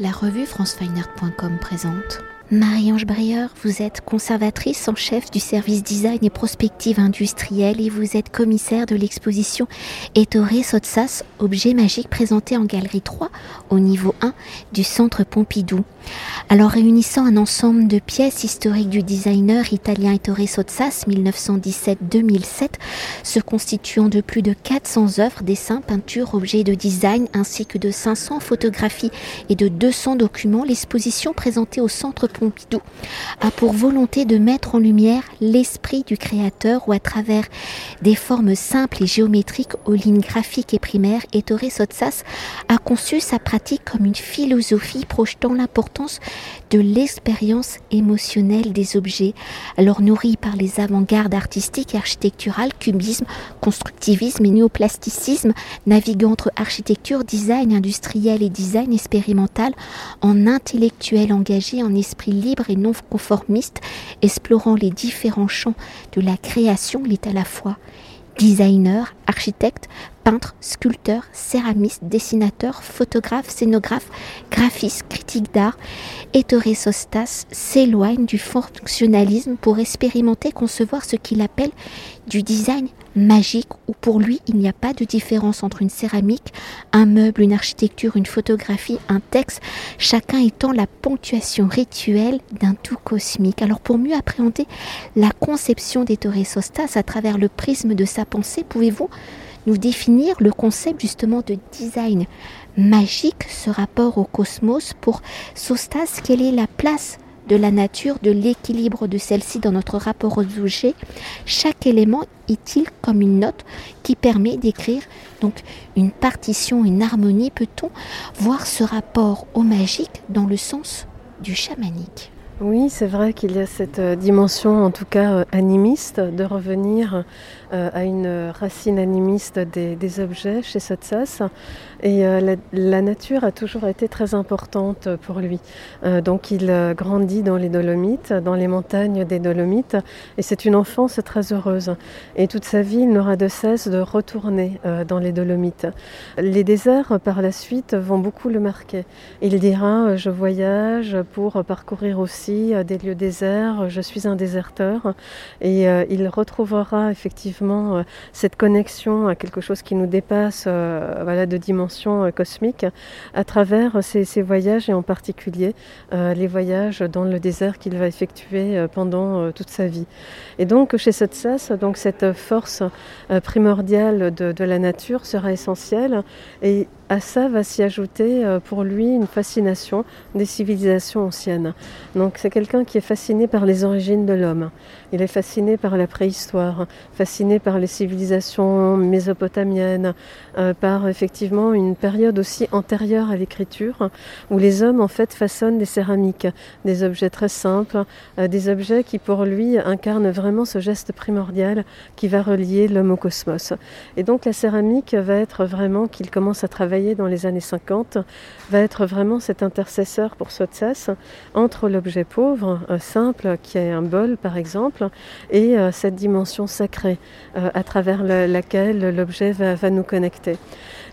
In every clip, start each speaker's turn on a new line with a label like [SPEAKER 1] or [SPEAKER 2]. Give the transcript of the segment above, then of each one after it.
[SPEAKER 1] La revue francefineart.com présente. Marie-Ange Brieur, vous êtes conservatrice en chef du service design et prospective industrielle et vous êtes commissaire de l'exposition Ettore Sotsas, objet magique présenté en galerie 3 au niveau 1 du centre Pompidou. Alors réunissant un ensemble de pièces historiques du designer italien Ettore Sotsas 1917-2007, se constituant de plus de 400 œuvres, dessins, peintures, objets de design ainsi que de 500 photographies et de 200 documents, l'exposition présentée au centre Pompidou a pour volonté de mettre en lumière l'esprit du créateur ou à travers des formes simples et géométriques aux lignes graphiques et primaires, Ettore Sotsas a conçu sa pratique comme une philosophie projetant l'importance de l'expérience émotionnelle des objets, alors nourris par les avant-gardes artistiques et architecturales, cubisme, constructivisme et néoplasticisme, naviguant entre architecture, design industriel et design expérimental, en intellectuel engagé, en esprit libre et non conformiste, explorant les différents champs de la création, il est à la fois designer, architecte, peintre, sculpteur, céramiste, dessinateur, photographe, scénographe, graphiste, critique d'art. Ettore Sostas s'éloigne du fonctionnalisme pour expérimenter, concevoir ce qu'il appelle du design magique où pour lui il n'y a pas de différence entre une céramique, un meuble, une architecture, une photographie, un texte, chacun étant la ponctuation rituelle d'un tout cosmique. Alors pour mieux appréhender la conception d'Ettore Sostas à travers le prisme de sa pensée, pouvez-vous nous définir le concept justement de design magique, ce rapport au cosmos? Pour Sostas, quelle est la place de la nature, de l'équilibre de celle-ci dans notre rapport aux objets. Chaque élément est-il comme une note qui permet d'écrire donc une partition, une harmonie? Peut-on voir ce rapport au magique dans le sens du chamanique?
[SPEAKER 2] Oui, c'est vrai qu'il y a cette euh, dimension, en tout cas euh, animiste, de revenir euh, à une racine animiste des, objets chez Sotsas. Et la, nature a toujours été très importante pour lui. donc il grandit dans les Dolomites, dans les montagnes des Dolomites, et c'est une enfance très heureuse. Et toute sa vie, il n'aura de cesse de retourner dans les Dolomites. Les déserts, par la suite, vont beaucoup le marquer. Il dira, je voyage pour parcourir aussi euh, des lieux déserts, je suis un déserteur. Et euh, il retrouvera effectivement euh, cette connexion à quelque chose qui nous dépasse voilà, de dimension cosmique à travers ces, voyages et en particulier les voyages dans le désert qu'il va effectuer pendant toute sa vie. Et donc chez Sotsas, donc cette force primordiale de, de la nature sera essentielle et à ça va s'y ajouter euh, pour lui une fascination des civilisations anciennes. Donc c'est quelqu'un qui est fasciné par les origines de l'homme. Il est fasciné par la préhistoire, fasciné par les civilisations mésopotamiennes, euh, par effectivement une période aussi antérieure à l'écriture, où les hommes en fait façonnent des céramiques, des objets très simples, euh, des objets qui pour lui incarnent vraiment ce geste primordial qui va relier l'homme au cosmos. Et donc la céramique va être vraiment qu'il commence à travailler dans les années 50 va être vraiment cet intercesseur pour Sotsas entre l'objet pauvre, euh, simple, qui est un bol par exemple, et euh, cette dimension sacrée euh, à travers laquelle l'objet va, nous connecter.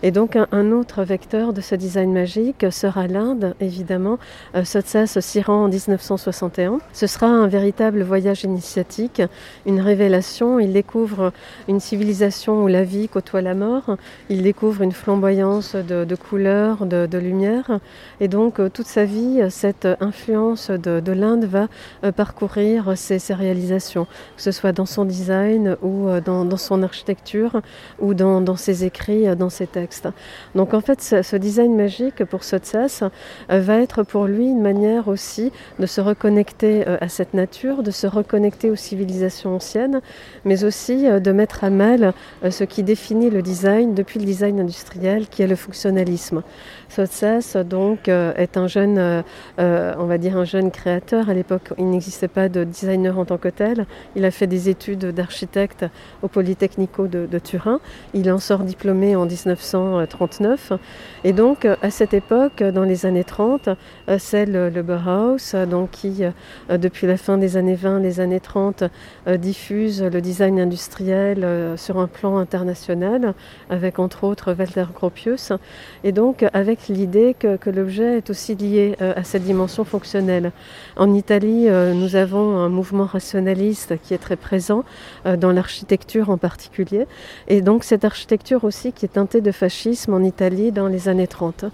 [SPEAKER 2] Et donc un, autre vecteur de ce design magique sera l'Inde, évidemment. Sotsas s'y rend en 1961. Ce sera un véritable voyage initiatique, une révélation. Il découvre une civilisation où la vie côtoie la mort. Il découvre une flamboyance de, couleurs, de, lumière. Et donc euh, toute sa vie, cette influence de, l'Inde va euh, parcourir ses, réalisations, que ce soit dans son design ou euh, dans, son architecture ou dans, ses écrits, dans ses textes. Donc en fait, ce, design magique pour Sotsas va être pour lui une manière aussi de se reconnecter à cette nature, de se reconnecter aux civilisations anciennes, mais aussi de mettre à mal ce qui définit le design depuis le design industriel, qui est le fonctionnalisme. Sotsas donc euh, est un jeune, euh, euh, on va dire un jeune créateur. À l'époque, il n'existait pas de designer en tant que tel. Il a fait des études d'architecte au Polytechnico de, Turin. Il en sort diplômé en 1900 1939. Et donc, à cette époque, dans les années 30, c'est le, Bauhaus, qui, depuis la fin des années 20, les années 30, diffuse le design industriel sur un plan international, avec entre autres Walter Gropius. Et donc, avec l'idée que, que l'objet est aussi lié à cette dimension fonctionnelle. En Italie, nous avons un mouvement rationaliste qui est très présent dans l'architecture en particulier. Et donc cette architecture aussi qui est teintée de en Italie dans les années 30.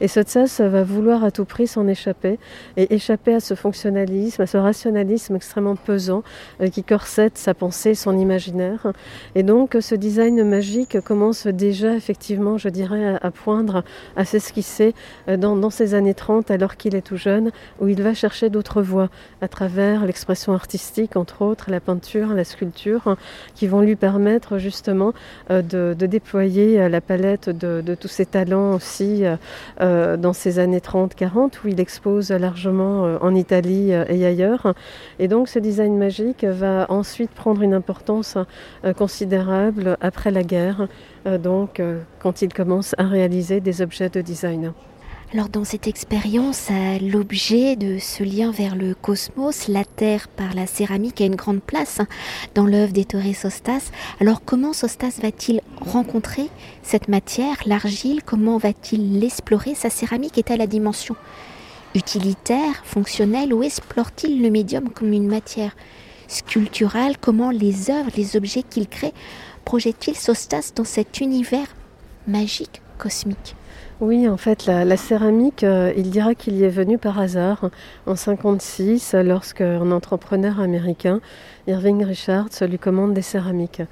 [SPEAKER 2] Et Sotsas va vouloir à tout prix s'en échapper et échapper à ce fonctionnalisme, à ce rationalisme extrêmement pesant euh, qui corsette sa pensée, son imaginaire. Et donc ce design magique commence déjà effectivement, je dirais, à, poindre, à s'esquisser euh, dans, dans ces années 30 alors qu'il est tout jeune, où il va chercher d'autres voies à travers l'expression artistique, entre autres, la peinture, la sculpture, qui vont lui permettre justement euh, de, déployer la palette de, tous ses talents aussi euh, dans ces années 30-40 où il expose largement en Italie et ailleurs. Et donc ce design magique va ensuite prendre une importance considérable après la guerre, donc quand il commence à réaliser des objets de design.
[SPEAKER 1] Alors dans cette expérience, l'objet de ce lien vers le cosmos, la Terre par la céramique a une grande place hein, dans l'œuvre d'Ettore Sostas. Alors comment Sostas va-t-il rencontrer cette matière, l'argile? Comment va-t-il l'explorer? Sa céramique est à la dimension utilitaire, fonctionnelle ou explore-t-il le médium comme une matière sculpturale? Comment les œuvres, les objets qu'il crée projette-t-il Sostas dans cet univers magique, cosmique?
[SPEAKER 2] Oui, en fait, la, céramique, euh, il dira qu'il y est venu par hasard en 56, lorsque un entrepreneur américain, Irving Richards, lui commande des céramiques.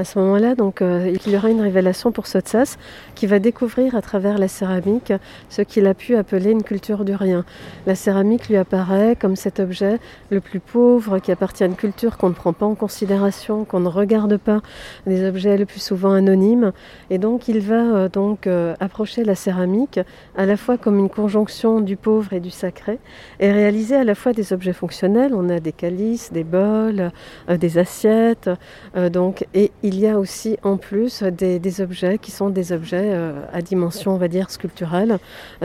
[SPEAKER 2] À ce moment-là, donc, euh, il y aura une révélation pour Sotsas qui va découvrir à travers la céramique ce qu'il a pu appeler une culture du rien. La céramique lui apparaît comme cet objet le plus pauvre qui appartient à une culture qu'on ne prend pas en considération, qu'on ne regarde pas, des objets le plus souvent anonymes. Et donc, il va euh, donc approcher la céramique à la fois comme une conjonction du pauvre et du sacré, et réaliser à la fois des objets fonctionnels. On a des calices, des bols, euh, des assiettes, euh, donc, et y a aussi en plus des, objets qui sont des objets euh, à dimension, on va dire, sculpturale,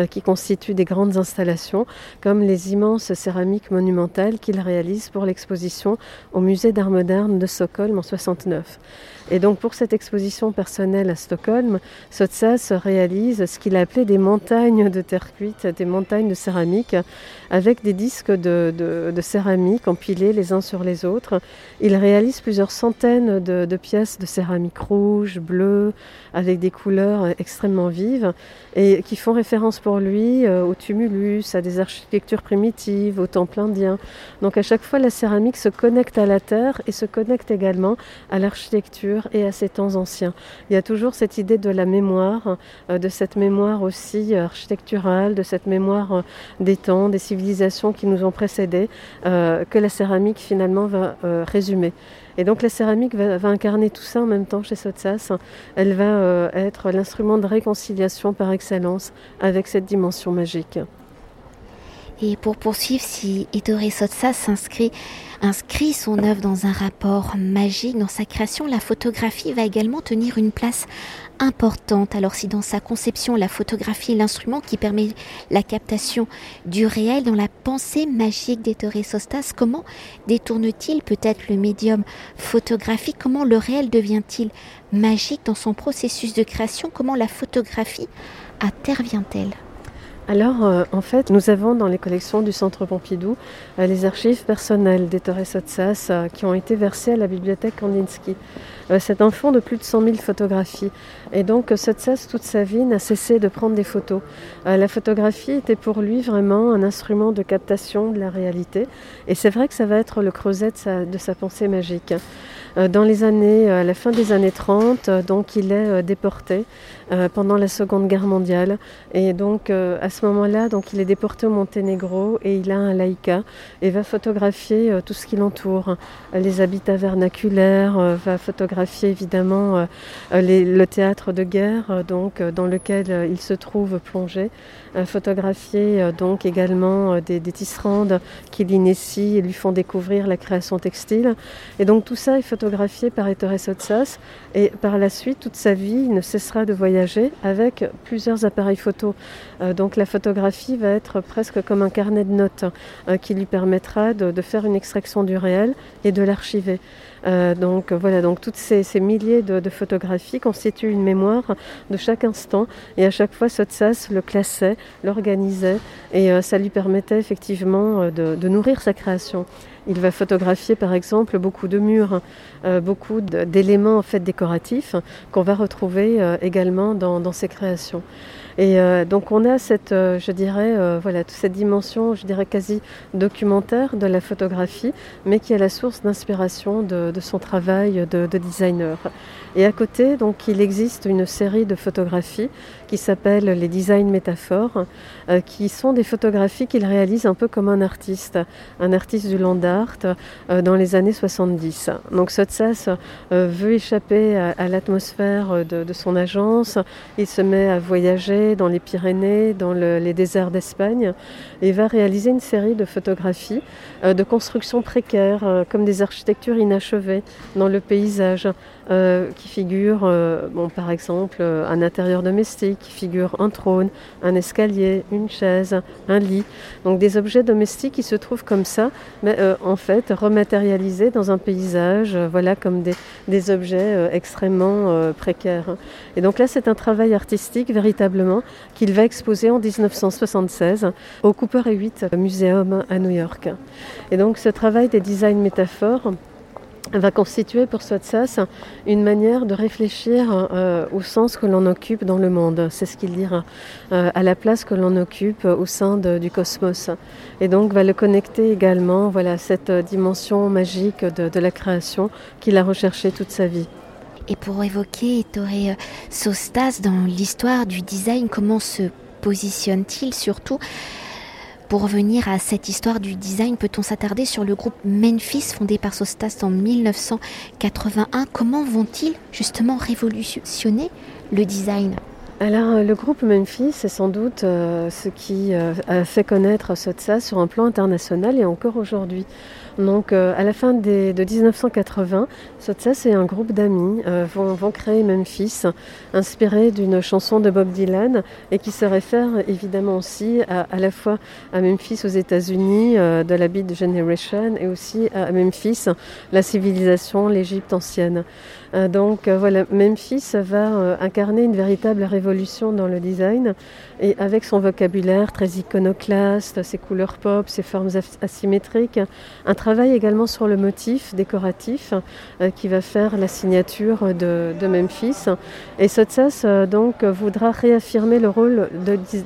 [SPEAKER 2] qui constituent des grandes installations, comme les immenses céramiques monumentales qu'il réalise pour l'exposition au musée d'art moderne de Stockholm en 69. Et donc pour cette exposition personnelle à Stockholm, Sotsas réalise ce qu'il a appelé des montagnes de terre cuite, des montagnes de céramique, avec des disques de, céramique empilés les uns sur les autres. Il réalise plusieurs centaines de, pièces de céramique rouge, bleue, avec des couleurs extrêmement vives, et qui font référence pour lui euh, au tumulus, à des architectures primitives, au temple indien. Donc à chaque fois, la céramique se connecte à la terre et se connecte également à l'architecture et à ces temps anciens. Il y a toujours cette idée de la mémoire, euh, de cette mémoire aussi euh, architecturale, de cette mémoire euh, des temps, des civilisations qui nous ont précédés, que la céramique finalement va résumer. Et donc la céramique va, incarner tout ça en même temps chez Sotsas. Elle va être l'instrument de réconciliation par excellence avec cette dimension magique.
[SPEAKER 1] Et pour poursuivre, si Ettore Sotsas inscrit son œuvre dans un rapport magique, dans sa création, la photographie va également tenir une place importante. Alors si dans sa conception, la photographie est l'instrument qui permet la captation du réel, dans la pensée magique d'Ettore Sostas, comment détourne-t-il peut-être le médium photographique? Comment le réel devient-il magique dans son processus de création? Comment la photographie intervient-elle?
[SPEAKER 2] Alors, euh, en fait, nous avons dans les collections du Centre Pompidou euh, les archives personnelles d'Ettore Sotsas euh, qui ont été versées à la bibliothèque Kandinsky. c'est un fonds de plus de 100 000 photographies. Et donc, Sotsas, toute sa vie, n'a cessé de prendre des photos. la photographie était pour lui vraiment un instrument de captation de la réalité. Et c'est vrai que ça va être le creuset de sa pensée magique. Dans les années, à la fin des années 30, euh, donc il est déporté pendant la Seconde Guerre mondiale. Et donc à ce moment-là, donc il est déporté au Monténégro et il a un laïka et va photographier tout ce qui l'entoure, les habitats vernaculaires, va photographier évidemment le théâtre de guerre, donc dans lequel il se trouve plongé, photographier donc également des, des tisserandes qui l'initie et lui font découvrir la création textile. Et donc tout ça est photographié par Ettore Sotsas et par la suite, toute sa vie, il ne cessera de voyager avec plusieurs appareils photo. Euh, donc la photographie va être presque comme un carnet de notes euh, qui lui permettra de, faire une extraction du réel et de l'archiver. Euh, donc voilà, donc toutes ces, milliers de, photographies constituent une mémoire de chaque instant et à chaque fois Sotsas le classait, l'organisait et ça lui permettait effectivement de nourrir sa création. Il va photographier par exemple beaucoup de murs, euh, beaucoup d'éléments en fait décoratifs qu'on va retrouver euh, également dans, ses créations. Et euh, donc on a cette, je dirais, voilà, toute cette dimension, je dirais quasi documentaire de la photographie, mais qui est la source d'inspiration de, son travail de, de designer. Et à côté, donc, il existe une série de photographies qui s'appellent les design métaphores, euh, qui sont des photographies qu'il réalise un peu comme un artiste, un artiste du land art euh, dans les années 70. Donc Sotsas euh, veut échapper à, l'atmosphère de, son agence, il se met à voyager dans les Pyrénées, dans les déserts d'Espagne, et va réaliser une série de photographies de constructions précaires, comme des architectures inachevées dans le paysage. Euh, qui figure, euh, bon, par exemple, euh, un intérieur domestique, qui figure un trône, un escalier, une chaise, un lit. Donc des objets domestiques qui se trouvent comme ça, mais en fait rematérialisés dans un paysage, voilà, comme des, des objets extrêmement précaires. Et donc là, c'est un travail artistique véritablement qu'il va exposer en 1976 au Cooper et 8 Museum à New York. Et donc ce travail des designs métaphores, va constituer pour Sotsas une manière de réfléchir euh, au sens que l'on occupe dans le monde. C'est ce qu'il dira, euh, à la place que l'on occupe au sein du cosmos. Et donc va le connecter également voilà, à cette dimension magique de, la création qu'il a recherchée toute sa vie.
[SPEAKER 1] Et pour évoquer Ettore Sostas dans l'histoire du design, comment se positionne-t-il surtout? Pour revenir à cette histoire du design, peut-on s'attarder sur le groupe Memphis fondé par Sostas en 1981 Comment vont-ils justement révolutionner le design?
[SPEAKER 2] Alors, euh, le groupe Memphis est sans doute euh, ce qui euh, a fait connaître Sotsa sur un plan international et encore aujourd'hui. Donc, à la fin de 1980, Sotsas et un groupe d'amis vont, créer Memphis, inspiré d'une chanson de Bob Dylan et qui se réfère évidemment aussi à, la fois à Memphis aux États-Unis, de la Beat Generation, et aussi à Memphis, la civilisation, l'Égypte ancienne. donc, voilà, Memphis va incarner une véritable révolution dans le design et avec son vocabulaire très iconoclaste, ses couleurs pop, ses formes asymétriques, un travail également sur le motif décoratif euh, qui va faire la signature de, Memphis. Et Sotsas euh, donc voudra réaffirmer le rôle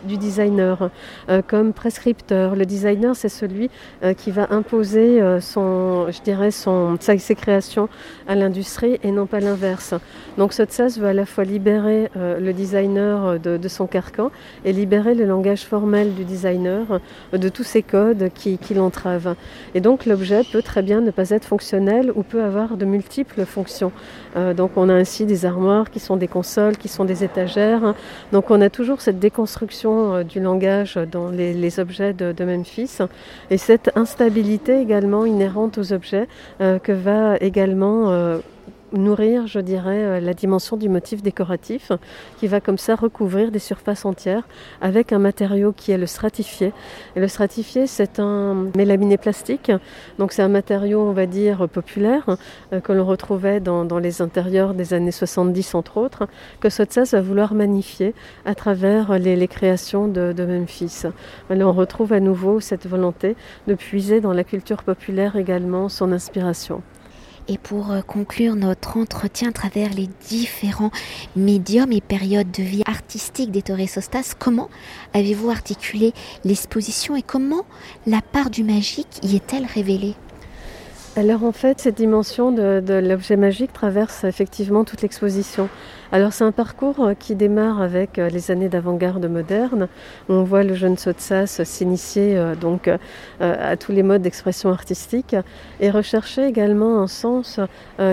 [SPEAKER 2] du designer euh, comme prescripteur. Le designer, c'est celui qui va imposer son, je dirais, son, ses créations à l'industrie et non pas l'inverse. Donc Sotsas veut à la fois libérer le designer de, son carcan et libérer le langage formel du designer de tous ces codes qui, l'entravent. Et donc l'objet peut très bien ne pas être fonctionnel ou peut avoir de multiples fonctions. Euh, donc on a ainsi des armoires qui sont des consoles, qui sont des étagères. Donc on a toujours cette déconstruction euh, du langage dans les, objets de, Memphis et cette instabilité également inhérente aux objets euh, que va également nourrir, je dirais, euh, la dimension du motif décoratif qui va comme ça recouvrir des surfaces entières avec un matériau qui est le stratifié. Et le stratifié, c'est un mélaminé plastique, donc c'est un matériau, on va dire, populaire euh, que l'on retrouvait dans, les intérieurs des années 70, entre autres, que Sotsas va vouloir magnifier à travers les, créations de, de Memphis. on retrouve à nouveau cette volonté de puiser dans la culture populaire également son inspiration.
[SPEAKER 1] Et pour euh, conclure notre entretien à travers les différents médiums et périodes de vie artistique d'Ettore Sostas, comment avez-vous articulé l'exposition et comment la part du magique y est-elle révélée?
[SPEAKER 2] Alors en fait, cette dimension de, l'objet magique traverse effectivement toute l'exposition. Alors c'est un parcours qui démarre avec les années d'avant-garde moderne. On voit le jeune Sotsas s'initier donc à tous les modes d'expression artistique et rechercher également un sens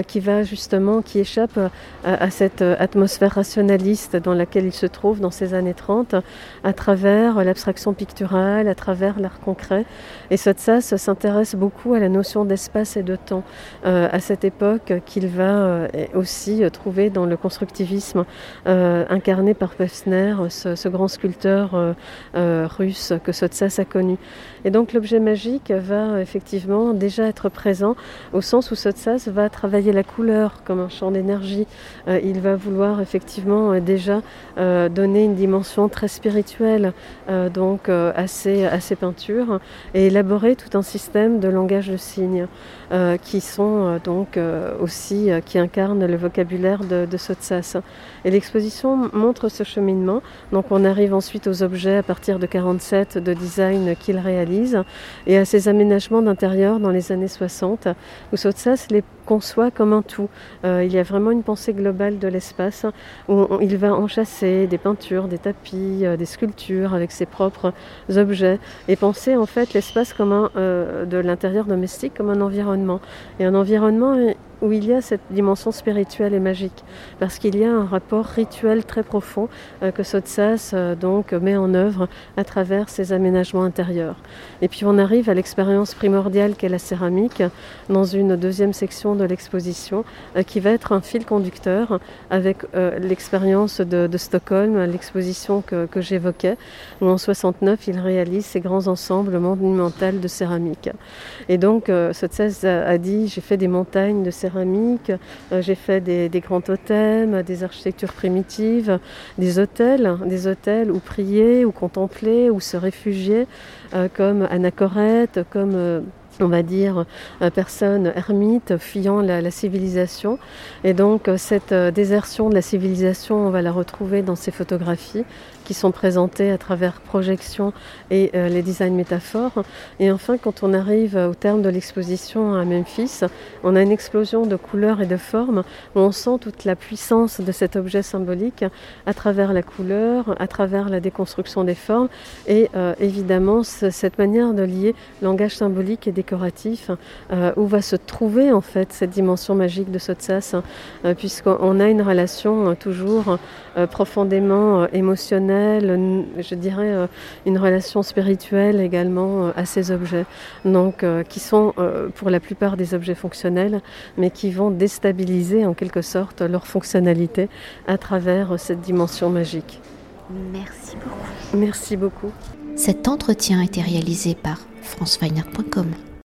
[SPEAKER 2] qui va justement, qui échappe à cette atmosphère rationaliste dans laquelle il se trouve dans ces années 30 à travers l'abstraction picturale, à travers l'art concret. Et Sotsas s'intéresse beaucoup à la notion d'espace et de temps euh, à cette époque qu'il va euh, aussi trouver dans le constructivisme euh, incarné par Pevsner, ce, grand sculpteur russe que Sotsas a connu. Et donc l'objet magique va effectivement déjà être présent au sens où Sotsas va travailler la couleur comme un champ d'énergie. il va vouloir effectivement déjà donner une dimension très spirituelle donc à ces, à ces peintures et élaborer tout un système de langage de signes. Euh, qui sont euh, donc euh, aussi, qui incarnent le vocabulaire de, de Sotsas. Et l'exposition montre ce cheminement. Donc on arrive ensuite aux objets à partir de 47 de design qu'il réalise et à ses aménagements d'intérieur dans les années 60 où Sotsas les conçoit comme un tout. il y a vraiment une pensée globale de l'espace où il va enchasser des peintures, des tapis, des sculptures avec ses propres objets et penser en fait l'espace comme un, de l'intérieur domestique comme un environnement et un environnement où il y a cette dimension spirituelle et magique, parce qu'il y a un rapport rituel très profond euh, que Sotsas euh, donc met en œuvre à travers ses aménagements intérieurs. Et puis on arrive à l'expérience primordiale qu'est la céramique dans une deuxième section de l'exposition, euh, qui va être un fil conducteur avec l'expérience de, Stockholm, l'exposition que, j'évoquais, où en 69 il réalise ces grands ensembles monumentaux de céramique. Et donc Sotsas a dit j'ai fait des montagnes de céramique euh, j'ai fait des, grands totems, des architectures primitives, des hôtels, des hôtels où prier, où contempler, où se réfugier, euh, comme Anachorète, comme euh, on va dire, personne ermite fuyant la, civilisation. Et donc cette désertion de la civilisation, on va la retrouver dans ces photographies qui sont présentées à travers projection et les designs métaphores. Et enfin, quand on arrive au terme de l'exposition à Memphis, on a une explosion de couleurs et de formes où on sent toute la puissance de cet objet symbolique à travers la couleur, à travers la déconstruction des formes et évidemment cette manière de lier langage symbolique et décoratif, euh, où va se trouver en fait cette dimension magique de Sotsas, euh, puisqu'on a une relation euh, toujours profondément émotionnelle, je dirais une relation spirituelle également à ces objets, donc qui sont pour la plupart des objets fonctionnels, mais qui vont déstabiliser en quelque sorte leur fonctionnalité à travers cette dimension magique.
[SPEAKER 1] Merci beaucoup.
[SPEAKER 2] Merci beaucoup.
[SPEAKER 1] Cet entretien a été réalisé par franceweiner.com.